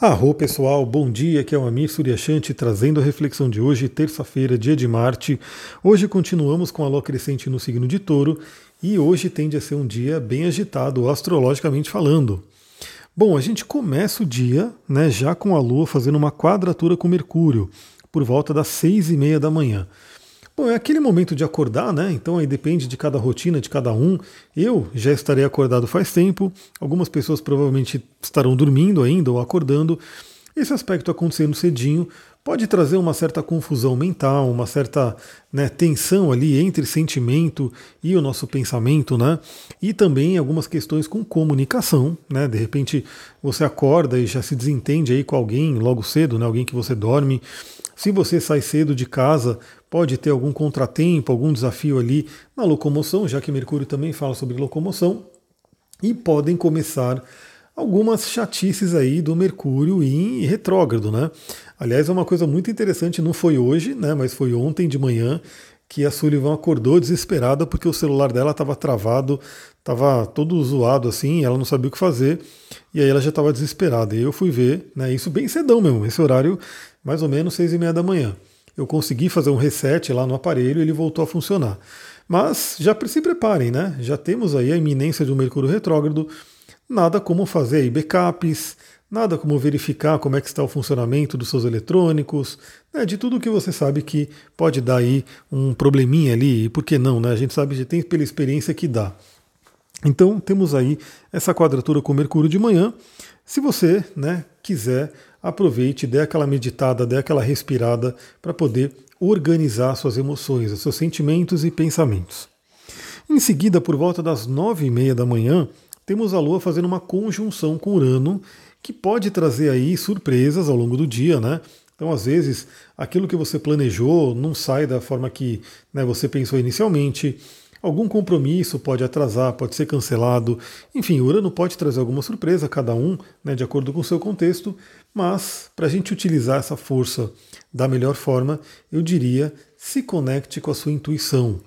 Arro pessoal, bom dia, aqui é o Amir Suryashanti trazendo a reflexão de hoje, terça-feira, dia de Marte. Hoje continuamos com a lua crescente no signo de touro e hoje tende a ser um dia bem agitado, astrologicamente falando. Bom, a gente começa o dia né, já com a lua fazendo uma quadratura com Mercúrio, por volta das seis e meia da manhã. Bom, é aquele momento de acordar, né? Então aí depende de cada rotina, de cada um. Eu já estarei acordado faz tempo, algumas pessoas provavelmente estarão dormindo ainda ou acordando. Esse aspecto acontecendo cedinho pode trazer uma certa confusão mental, uma certa né, tensão ali entre sentimento e o nosso pensamento, né? E também algumas questões com comunicação, né? De repente você acorda e já se desentende aí com alguém logo cedo, né? Alguém que você dorme. Se você sai cedo de casa, pode ter algum contratempo, algum desafio ali na locomoção, já que Mercúrio também fala sobre locomoção, e podem começar algumas chatices aí do Mercúrio em retrógrado, né? Aliás, é uma coisa muito interessante, não foi hoje, né, mas foi ontem de manhã que a Sullivan acordou desesperada porque o celular dela estava travado, estava todo zoado assim, ela não sabia o que fazer, e aí ela já estava desesperada. E eu fui ver, né, isso bem cedão mesmo, esse horário mais ou menos seis e meia da manhã eu consegui fazer um reset lá no aparelho e ele voltou a funcionar. Mas já se preparem, né? Já temos aí a iminência de um Mercúrio retrógrado, nada como fazer aí backups, nada como verificar como é que está o funcionamento dos seus eletrônicos, né? de tudo que você sabe que pode dar aí um probleminha ali, e por que não, né? A gente sabe, já tem pela experiência que dá. Então temos aí essa quadratura com Mercúrio de manhã. Se você né, quiser aproveite, dê aquela meditada, dê aquela respirada para poder organizar suas emoções, seus sentimentos e pensamentos. Em seguida, por volta das nove e meia da manhã, temos a Lua fazendo uma conjunção com Urano, que pode trazer aí surpresas ao longo do dia, né? Então, às vezes, aquilo que você planejou não sai da forma que né, você pensou inicialmente. Algum compromisso pode atrasar, pode ser cancelado. Enfim, o Urano pode trazer alguma surpresa, cada um, né, de acordo com o seu contexto, mas para a gente utilizar essa força da melhor forma, eu diria, se conecte com a sua intuição.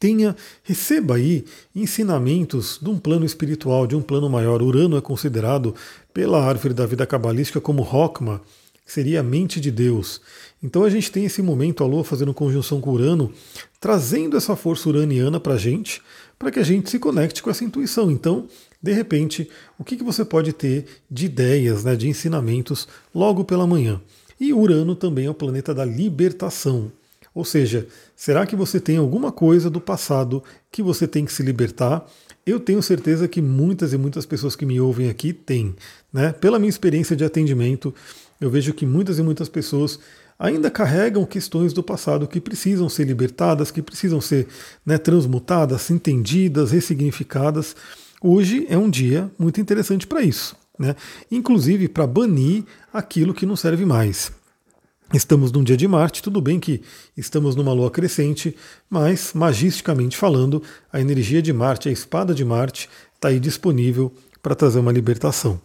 Tenha, receba aí ensinamentos de um plano espiritual, de um plano maior. Urano é considerado pela árvore da vida cabalística como Rokma, que seria a mente de Deus. Então a gente tem esse momento, a Lua fazendo conjunção com Urano, trazendo essa força uraniana para a gente, para que a gente se conecte com essa intuição. Então, de repente, o que, que você pode ter de ideias, né, de ensinamentos logo pela manhã? E Urano também é o planeta da libertação. Ou seja, será que você tem alguma coisa do passado que você tem que se libertar? Eu tenho certeza que muitas e muitas pessoas que me ouvem aqui têm. Né? Pela minha experiência de atendimento, eu vejo que muitas e muitas pessoas ainda carregam questões do passado que precisam ser libertadas, que precisam ser né, transmutadas, entendidas, ressignificadas. Hoje é um dia muito interessante para isso, né? inclusive para banir aquilo que não serve mais. Estamos num dia de Marte, tudo bem que estamos numa lua crescente, mas magisticamente falando, a energia de Marte, a espada de Marte, está aí disponível para trazer uma libertação.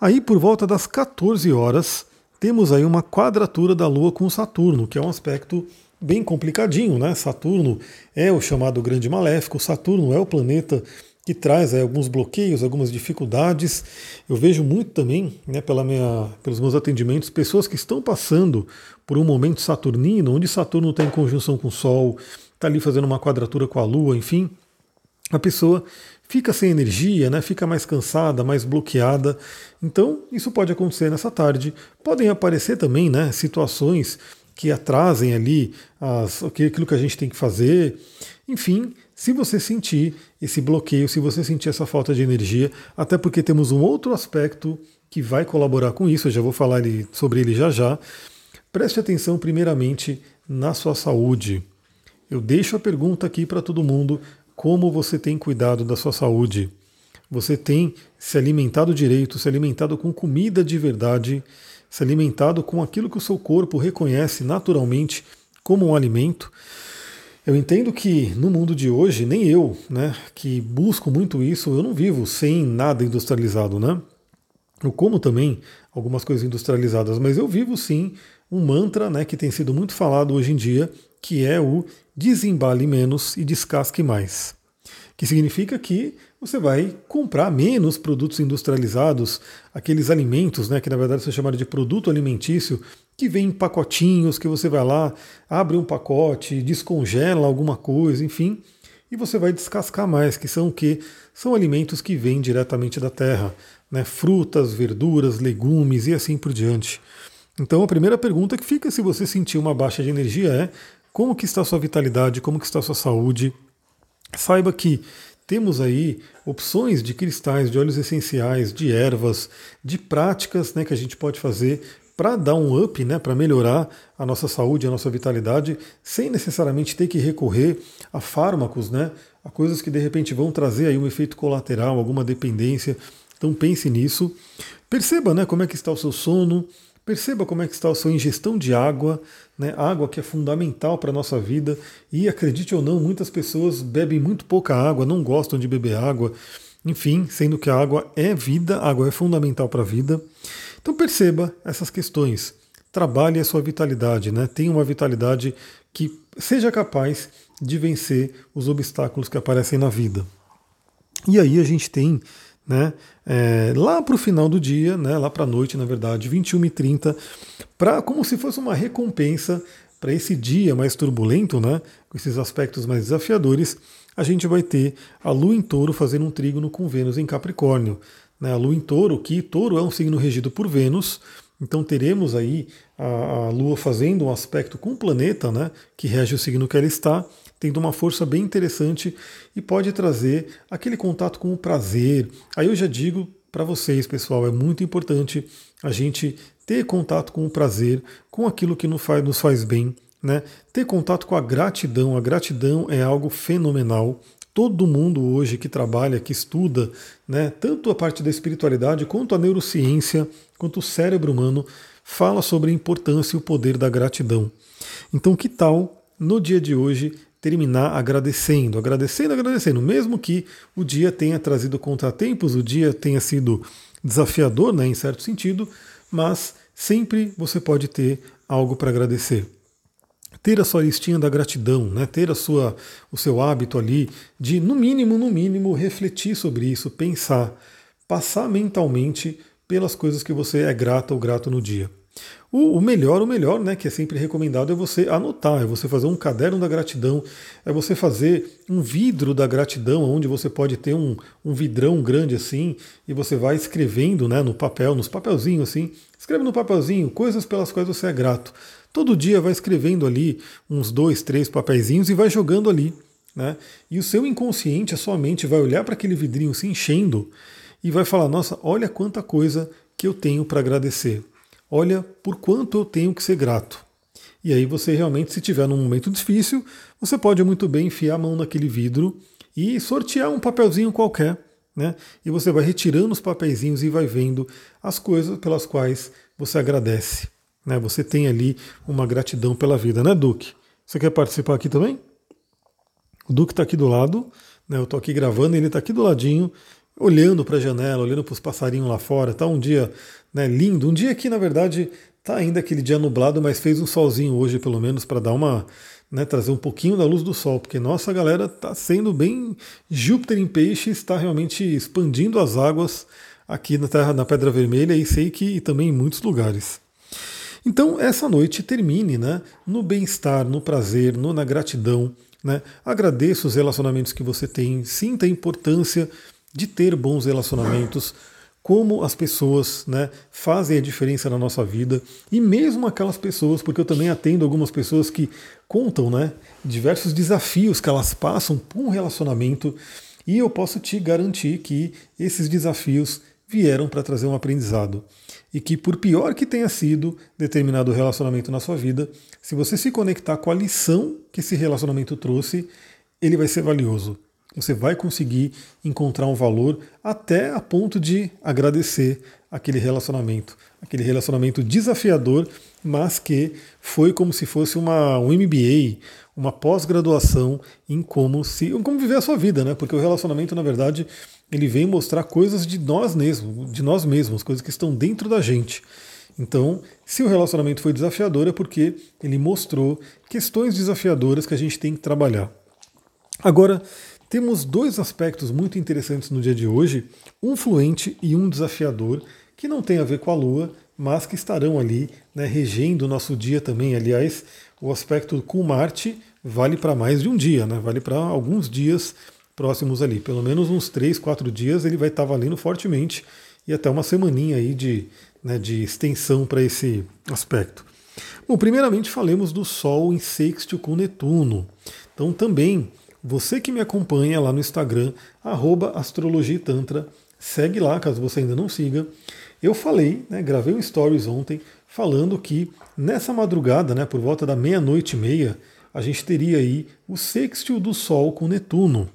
Aí, por volta das 14 horas, temos aí uma quadratura da Lua com Saturno, que é um aspecto bem complicadinho, né? Saturno é o chamado grande maléfico, Saturno é o planeta que traz aí, alguns bloqueios, algumas dificuldades. Eu vejo muito também, né, pela minha, pelos meus atendimentos, pessoas que estão passando por um momento saturnino, onde Saturno está em conjunção com o Sol, está ali fazendo uma quadratura com a Lua, enfim. A pessoa fica sem energia, né, fica mais cansada, mais bloqueada. Então, isso pode acontecer nessa tarde. Podem aparecer também né, situações que atrasem ali as, aquilo que a gente tem que fazer. Enfim, se você sentir esse bloqueio, se você sentir essa falta de energia, até porque temos um outro aspecto que vai colaborar com isso, eu já vou falar sobre ele já já. Preste atenção primeiramente na sua saúde. Eu deixo a pergunta aqui para todo mundo como você tem cuidado da sua saúde. Você tem se alimentado direito, se alimentado com comida de verdade, se alimentado com aquilo que o seu corpo reconhece naturalmente como um alimento. Eu entendo que no mundo de hoje, nem eu, né, que busco muito isso, eu não vivo sem nada industrializado, né? Eu como também algumas coisas industrializadas, mas eu vivo sim um mantra, né, que tem sido muito falado hoje em dia, que é o desembale menos e descasque mais. Que significa que você vai comprar menos produtos industrializados, aqueles alimentos, né, que na verdade são chamados de produto alimentício, que vem em pacotinhos, que você vai lá, abre um pacote, descongela alguma coisa, enfim, e você vai descascar mais, que são o que? São alimentos que vêm diretamente da terra, né? frutas, verduras, legumes e assim por diante. Então a primeira pergunta que fica se você sentir uma baixa de energia é como que está sua vitalidade, como que está sua saúde. Saiba que temos aí opções de cristais, de óleos essenciais, de ervas, de práticas né, que a gente pode fazer para dar um up, né, para melhorar a nossa saúde, a nossa vitalidade, sem necessariamente ter que recorrer a fármacos, né, a coisas que de repente vão trazer aí um efeito colateral, alguma dependência. Então pense nisso. Perceba né, como é que está o seu sono, perceba como é que está a sua ingestão de água, né, água que é fundamental para a nossa vida, e acredite ou não, muitas pessoas bebem muito pouca água, não gostam de beber água, enfim, sendo que a água é vida, a água é fundamental para a vida. Então perceba essas questões. Trabalhe a sua vitalidade, né? tenha uma vitalidade que seja capaz de vencer os obstáculos que aparecem na vida. E aí a gente tem né, é, lá para o final do dia, né, lá para a noite, na verdade, 21h30, pra, como se fosse uma recompensa para esse dia mais turbulento, né, com esses aspectos mais desafiadores, a gente vai ter a Lua em Touro fazendo um trígono com Vênus em Capricórnio né, a Lua em Touro, que Touro é um signo regido por Vênus, então teremos aí a, a, Lua fazendo um aspecto com o planeta, né, que rege o signo que ela está, tendo uma força bem interessante e pode trazer aquele contato com o prazer. Aí eu já digo para vocês, pessoal, é muito importante a gente ter contato com o prazer, com aquilo que nos faz, nos faz bem, né? Ter contato com a gratidão. A gratidão é algo fenomenal. Todo mundo hoje que trabalha, que estuda, né, tanto a parte da espiritualidade quanto a neurociência, quanto o cérebro humano, fala sobre a importância e o poder da gratidão. Então, que tal no dia de hoje terminar agradecendo, agradecendo, agradecendo, mesmo que o dia tenha trazido contratempos, o dia tenha sido desafiador, né, em certo sentido, mas sempre você pode ter algo para agradecer ter a sua listinha da gratidão, né? ter a sua, o seu hábito ali de, no mínimo, no mínimo, refletir sobre isso, pensar, passar mentalmente pelas coisas que você é grato ou grato no dia. O, o, melhor, o melhor, né, que é sempre recomendado, é você anotar, é você fazer um caderno da gratidão, é você fazer um vidro da gratidão, onde você pode ter um, um vidrão grande assim, e você vai escrevendo né, no papel, nos papelzinhos assim, escreve no papelzinho coisas pelas quais você é grato. Todo dia vai escrevendo ali uns dois, três papeizinhos e vai jogando ali. Né? E o seu inconsciente, a sua mente, vai olhar para aquele vidrinho se enchendo e vai falar: Nossa, olha quanta coisa que eu tenho para agradecer. Olha por quanto eu tenho que ser grato. E aí você realmente, se tiver num momento difícil, você pode muito bem enfiar a mão naquele vidro e sortear um papelzinho qualquer. Né? E você vai retirando os papeizinhos e vai vendo as coisas pelas quais você agradece. Né? Você tem ali uma gratidão pela vida, né, Duque? Você quer participar aqui também? O Duque está aqui do lado, né? eu estou aqui gravando, ele está aqui do ladinho, olhando para a janela, olhando para os passarinhos lá fora. Está um dia né, lindo, um dia que na verdade está ainda aquele dia nublado, mas fez um solzinho hoje pelo menos para dar uma né, trazer um pouquinho da luz do sol, porque nossa galera está sendo bem Júpiter em peixe, está realmente expandindo as águas aqui na Terra, na Pedra Vermelha e sei que e também em muitos lugares. Então, essa noite termine né, no bem-estar, no prazer, no, na gratidão. Né? Agradeça os relacionamentos que você tem, sinta a importância de ter bons relacionamentos, como as pessoas né, fazem a diferença na nossa vida, e mesmo aquelas pessoas, porque eu também atendo algumas pessoas que contam né, diversos desafios que elas passam por um relacionamento, e eu posso te garantir que esses desafios vieram para trazer um aprendizado e que, por pior que tenha sido determinado relacionamento na sua vida, se você se conectar com a lição que esse relacionamento trouxe, ele vai ser valioso. Você vai conseguir encontrar um valor até a ponto de agradecer aquele relacionamento. Aquele relacionamento desafiador, mas que foi como se fosse uma, um MBA, uma pós-graduação em como se como viver a sua vida, né? Porque o relacionamento, na verdade, ele vem mostrar coisas de nós mesmos, de nós mesmos, coisas que estão dentro da gente. Então, se o relacionamento foi desafiador, é porque ele mostrou questões desafiadoras que a gente tem que trabalhar. Agora, temos dois aspectos muito interessantes no dia de hoje, um fluente e um desafiador, que não tem a ver com a Lua, mas que estarão ali né, regendo o nosso dia também. Aliás, o aspecto com Marte vale para mais de um dia, né? vale para alguns dias próximos ali. Pelo menos uns três, quatro dias ele vai estar tá valendo fortemente e até uma semaninha aí de, né, de extensão para esse aspecto. Bom, primeiramente falemos do Sol em sexto com Netuno. Então também, você que me acompanha lá no Instagram, arroba astrologitantra, segue lá caso você ainda não siga. Eu falei, né, gravei um stories ontem, falando que nessa madrugada, né, por volta da meia-noite e meia, a gente teria aí o sextil do Sol com Netuno.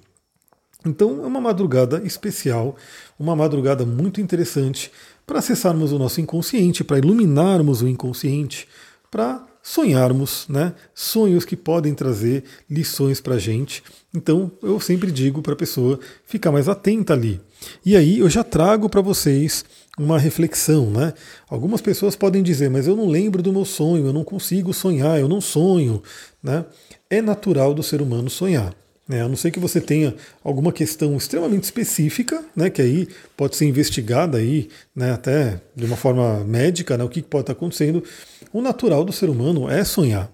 Então é uma madrugada especial, uma madrugada muito interessante para acessarmos o nosso inconsciente, para iluminarmos o inconsciente, para sonharmos, né? Sonhos que podem trazer lições para a gente. Então eu sempre digo para a pessoa ficar mais atenta ali. E aí eu já trago para vocês uma reflexão, né? Algumas pessoas podem dizer, mas eu não lembro do meu sonho, eu não consigo sonhar, eu não sonho, né? É natural do ser humano sonhar. Né? A não ser que você tenha alguma questão extremamente específica, né, que aí pode ser investigada aí, né, até de uma forma médica, né, o que pode estar acontecendo. O natural do ser humano é sonhar.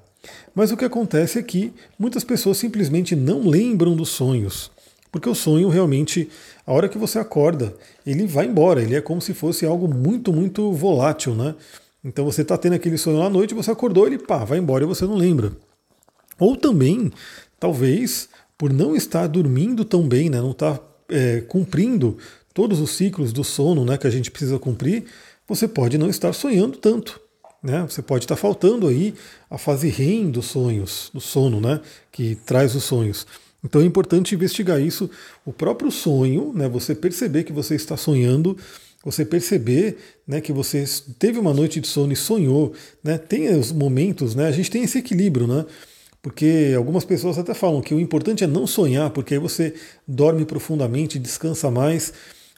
Mas o que acontece é que muitas pessoas simplesmente não lembram dos sonhos. Porque o sonho realmente, a hora que você acorda, ele vai embora, ele é como se fosse algo muito, muito volátil, né? Então você está tendo aquele sonho à noite, você acordou, ele pá, vai embora e você não lembra. Ou também, talvez, por não estar dormindo tão bem, né, não estar é, cumprindo todos os ciclos do sono né, que a gente precisa cumprir, você pode não estar sonhando tanto. Né? Você pode estar faltando aí a fase REM dos sonhos, do sono, né, que traz os sonhos. Então é importante investigar isso. O próprio sonho, né, você perceber que você está sonhando, você perceber né, que você teve uma noite de sono e sonhou, né, tem os momentos, né, a gente tem esse equilíbrio, né? Porque algumas pessoas até falam que o importante é não sonhar, porque aí você dorme profundamente, descansa mais.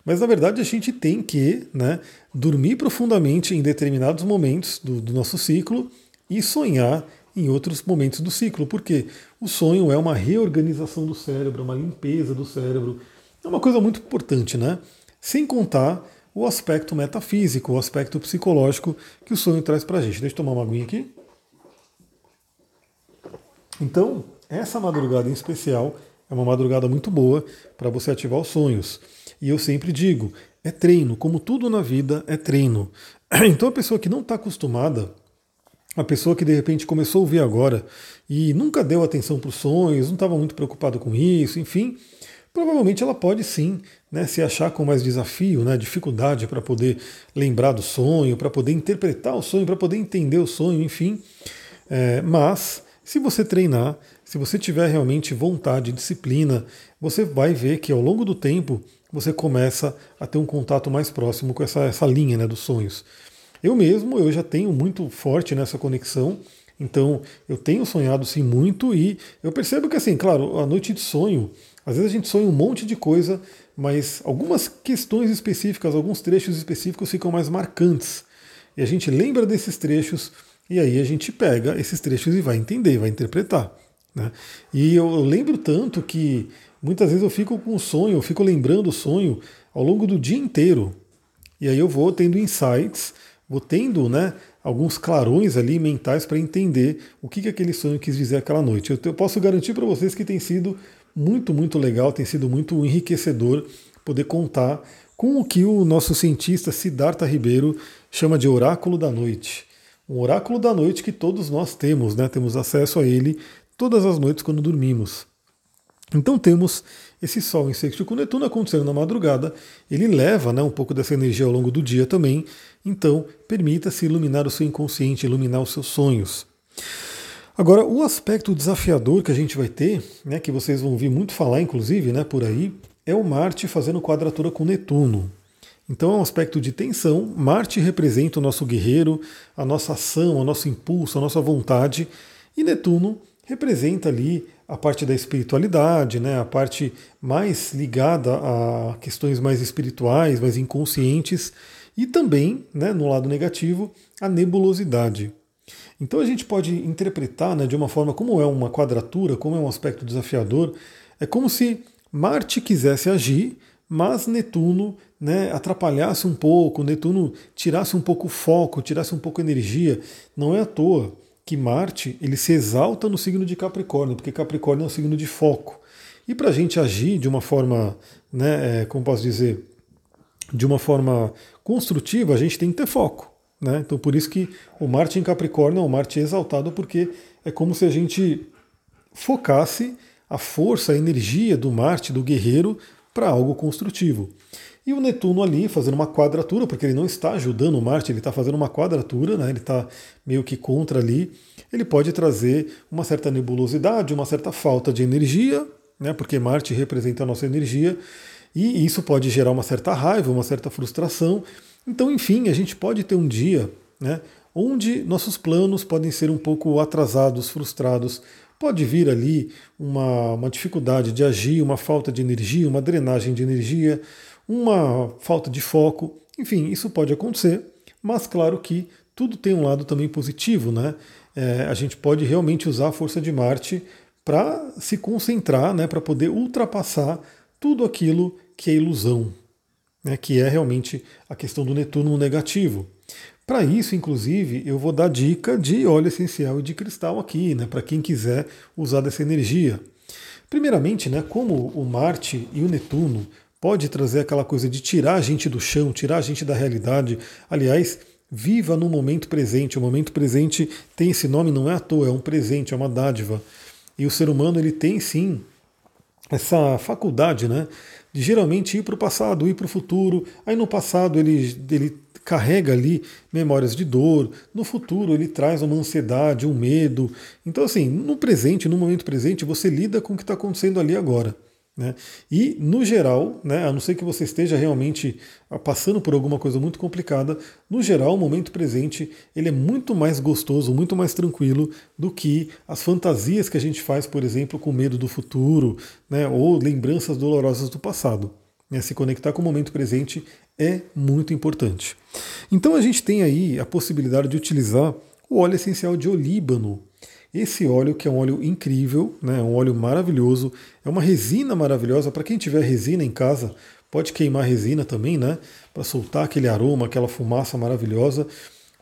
Mas na verdade a gente tem que né, dormir profundamente em determinados momentos do, do nosso ciclo e sonhar em outros momentos do ciclo, porque o sonho é uma reorganização do cérebro, uma limpeza do cérebro. É uma coisa muito importante, né? Sem contar o aspecto metafísico, o aspecto psicológico que o sonho traz pra gente. Deixa eu tomar uma aguinha aqui. Então, essa madrugada em especial é uma madrugada muito boa para você ativar os sonhos. E eu sempre digo, é treino, como tudo na vida é treino. Então a pessoa que não está acostumada, a pessoa que de repente começou a ouvir agora e nunca deu atenção para os sonhos, não estava muito preocupado com isso, enfim, provavelmente ela pode sim né, se achar com mais desafio, né, dificuldade para poder lembrar do sonho, para poder interpretar o sonho, para poder entender o sonho, enfim. É, mas se você treinar, se você tiver realmente vontade, disciplina, você vai ver que ao longo do tempo você começa a ter um contato mais próximo com essa, essa linha né, dos sonhos. Eu mesmo, eu já tenho muito forte nessa conexão, então eu tenho sonhado sim muito e eu percebo que assim, claro, a noite de sonho, às vezes a gente sonha um monte de coisa, mas algumas questões específicas, alguns trechos específicos ficam mais marcantes. E a gente lembra desses trechos e aí a gente pega esses trechos e vai entender, vai interpretar. Né? E eu, lembro tanto que muitas vezes eu fico com o sonho, eu fico lembrando o sonho ao longo do dia inteiro. E aí eu vou tendo insights, vou tendo né, alguns clarões ali mentais para entender o que, que aquele sonho quis dizer aquela noite. Eu, eu posso garantir para vocês que tem sido muito, muito legal, tem sido muito enriquecedor poder contar com o que o nosso cientista Siddhartha Ribeiro chama de oráculo da noite um oráculo da noite que todos nós temos, né? Temos acesso a ele todas as noites quando dormimos. Então temos esse Sol em sexto com Netuno acontecendo na madrugada, ele leva né, um pouco dessa energia ao longo do dia também, então permita-se iluminar o seu inconsciente, iluminar os seus sonhos. Agora, o aspecto desafiador que a gente vai ter, né, que vocês vão ouvir muito falar, inclusive, né, por aí, é o Marte fazendo quadratura com Netuno. Então é um aspecto de tensão. Marte representa o nosso guerreiro, a nossa ação, o nosso impulso, a nossa vontade. E Netuno representa ali a parte da espiritualidade, né, a parte mais ligada a questões mais espirituais, mais inconscientes, e também, né, no lado negativo, a nebulosidade. Então a gente pode interpretar né, de uma forma como é uma quadratura, como é um aspecto desafiador, é como se Marte quisesse agir, mas Netuno né, atrapalhasse um pouco, Netuno tirasse um pouco o foco, tirasse um pouco a energia. Não é à toa que Marte ele se exalta no signo de Capricórnio, porque Capricórnio é um signo de foco. E para a gente agir de uma forma, né, é, como posso dizer, de uma forma construtiva, a gente tem que ter foco. Né? Então por isso que o Marte em Capricórnio é um Marte exaltado, porque é como se a gente focasse a força, a energia do Marte, do guerreiro, para algo construtivo. E o Netuno ali fazendo uma quadratura, porque ele não está ajudando Marte, ele está fazendo uma quadratura, né? ele está meio que contra ali. Ele pode trazer uma certa nebulosidade, uma certa falta de energia, né? porque Marte representa a nossa energia, e isso pode gerar uma certa raiva, uma certa frustração. Então, enfim, a gente pode ter um dia né, onde nossos planos podem ser um pouco atrasados, frustrados. Pode vir ali uma, uma dificuldade de agir, uma falta de energia, uma drenagem de energia, uma falta de foco. Enfim, isso pode acontecer, mas claro que tudo tem um lado também positivo, né? É, a gente pode realmente usar a força de Marte para se concentrar, né, para poder ultrapassar tudo aquilo que é ilusão, né, que é realmente a questão do Netuno negativo. Para isso, inclusive, eu vou dar dica de óleo essencial e de cristal aqui, né, para quem quiser usar dessa energia. Primeiramente, né, como o Marte e o Netuno pode trazer aquela coisa de tirar a gente do chão, tirar a gente da realidade. Aliás, viva no momento presente. O momento presente tem esse nome, não é à toa, é um presente, é uma dádiva. E o ser humano ele tem sim essa faculdade, né, de geralmente ir para o passado, ir para o futuro. Aí no passado ele, ele carrega ali memórias de dor, no futuro ele traz uma ansiedade, um medo. Então, assim, no presente, no momento presente, você lida com o que está acontecendo ali agora. Né? E, no geral, né, a não ser que você esteja realmente ah, passando por alguma coisa muito complicada, no geral, o momento presente ele é muito mais gostoso, muito mais tranquilo do que as fantasias que a gente faz, por exemplo, com medo do futuro né, ou lembranças dolorosas do passado. Né? Se conectar com o momento presente é muito importante. Então, a gente tem aí a possibilidade de utilizar o óleo essencial de olíbano esse óleo, que é um óleo incrível, né, um óleo maravilhoso, é uma resina maravilhosa. Para quem tiver resina em casa, pode queimar resina também, né, para soltar aquele aroma, aquela fumaça maravilhosa.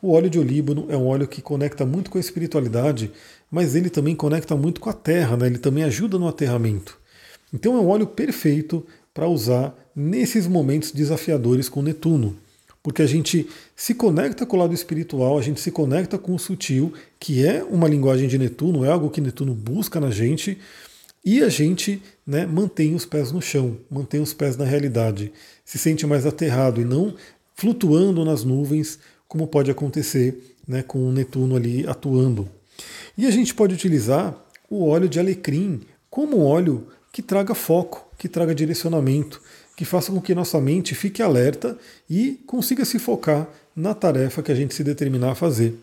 O óleo de olíbano é um óleo que conecta muito com a espiritualidade, mas ele também conecta muito com a terra, né, ele também ajuda no aterramento. Então é um óleo perfeito para usar nesses momentos desafiadores com Netuno porque a gente se conecta com o lado espiritual, a gente se conecta com o sutil, que é uma linguagem de Netuno, é algo que Netuno busca na gente, e a gente né, mantém os pés no chão, mantém os pés na realidade, se sente mais aterrado e não flutuando nas nuvens, como pode acontecer né, com o Netuno ali atuando. E a gente pode utilizar o óleo de alecrim como um óleo que traga foco, que traga direcionamento, que faça com que nossa mente fique alerta e consiga se focar na tarefa que a gente se determinar a fazer.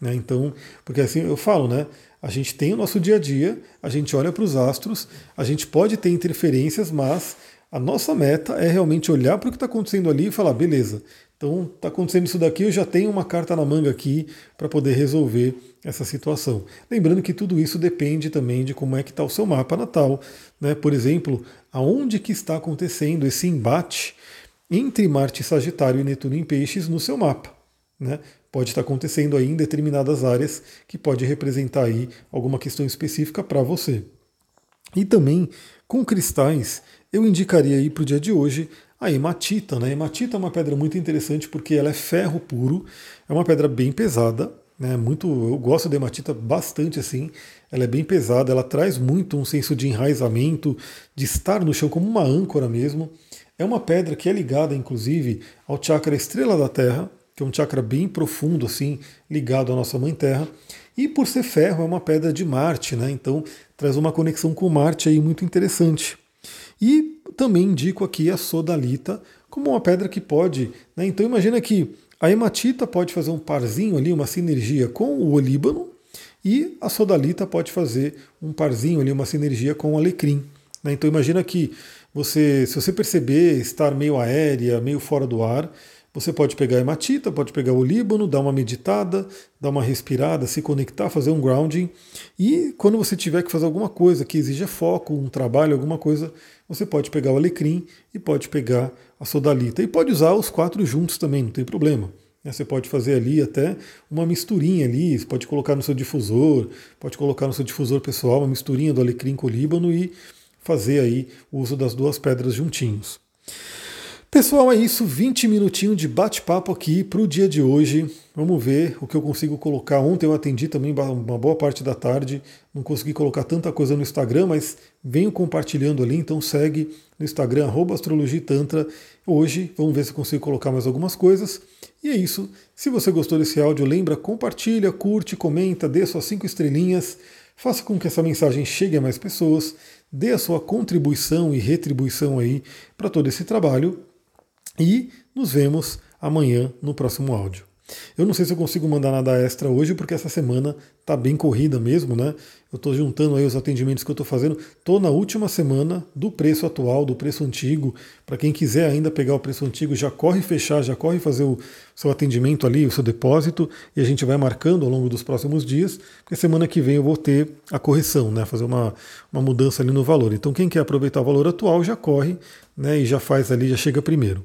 Né? Então, porque assim eu falo, né? A gente tem o nosso dia a dia, a gente olha para os astros, a gente pode ter interferências, mas a nossa meta é realmente olhar para o que está acontecendo ali e falar, beleza, então está acontecendo isso daqui, eu já tenho uma carta na manga aqui para poder resolver essa situação. Lembrando que tudo isso depende também de como é que está o seu mapa natal. Né? Por exemplo, aonde que está acontecendo esse embate entre Marte Sagitário e Netuno em Peixes no seu mapa. Né? Pode estar acontecendo aí em determinadas áreas que pode representar aí alguma questão específica para você. E também com cristais, eu indicaria aí para o dia de hoje a hematita. Né? A hematita é uma pedra muito interessante porque ela é ferro puro, é uma pedra bem pesada, né? Muito, eu gosto da hematita bastante assim. Ela é bem pesada, ela traz muito um senso de enraizamento, de estar no chão como uma âncora mesmo. É uma pedra que é ligada, inclusive, ao chakra estrela da Terra, que é um chakra bem profundo, assim, ligado à nossa Mãe Terra. E por ser ferro, é uma pedra de Marte, né? Então traz uma conexão com Marte aí muito interessante. E também indico aqui a sodalita como uma pedra que pode. Né? Então imagina que a hematita pode fazer um parzinho ali, uma sinergia com o olíbano, e a sodalita pode fazer um parzinho ali, uma sinergia com o alecrim. Né? Então imagina que você, se você perceber estar meio aérea, meio fora do ar, Você pode pegar a hematita, pode pegar o líbano, dar uma meditada, dar uma respirada, se conectar, fazer um grounding. E quando você tiver que fazer alguma coisa que exija foco, um trabalho, alguma coisa, você pode pegar o alecrim e pode pegar a sodalita. E pode usar os quatro juntos também, não tem problema. Né, você pode fazer ali até uma misturinha ali, você pode colocar no seu difusor, pode colocar no seu difusor pessoal uma misturinha do alecrim com o líbano e fazer aí o uso das duas pedras juntinhos. Pessoal, é isso. 20 minutinhos de bate-papo aqui para o dia de hoje. Vamos ver o que eu consigo colocar. Ontem eu atendi também uma boa parte da tarde. Não consegui colocar tanta coisa no Instagram, mas venho compartilhando ali. Então segue no Instagram, astrologitantra. Hoje vamos ver se consigo colocar mais algumas coisas. E é isso. Se você gostou desse áudio, lembra, compartilha, curte, comenta, dê suas cinco estrelinhas. Faça com que essa mensagem chegue a mais pessoas. Dê a sua contribuição e retribuição aí para todo esse trabalho. E nos vemos amanhã no próximo áudio. Eu não sei se eu consigo mandar nada extra hoje, porque essa semana tá bem corrida mesmo, né? Eu estou juntando aí os atendimentos que eu estou fazendo. Estou na última semana do preço atual, do preço antigo. Para quem quiser ainda pegar o preço antigo, já corre fechar, já corre fazer o seu atendimento ali, o seu depósito, e a gente vai marcando ao longo dos próximos dias, porque semana que vem eu vou ter a correção, né? Fazer uma, uma mudança ali no valor. Então quem quer aproveitar o valor atual já corre, né? E já faz ali, já chega primeiro.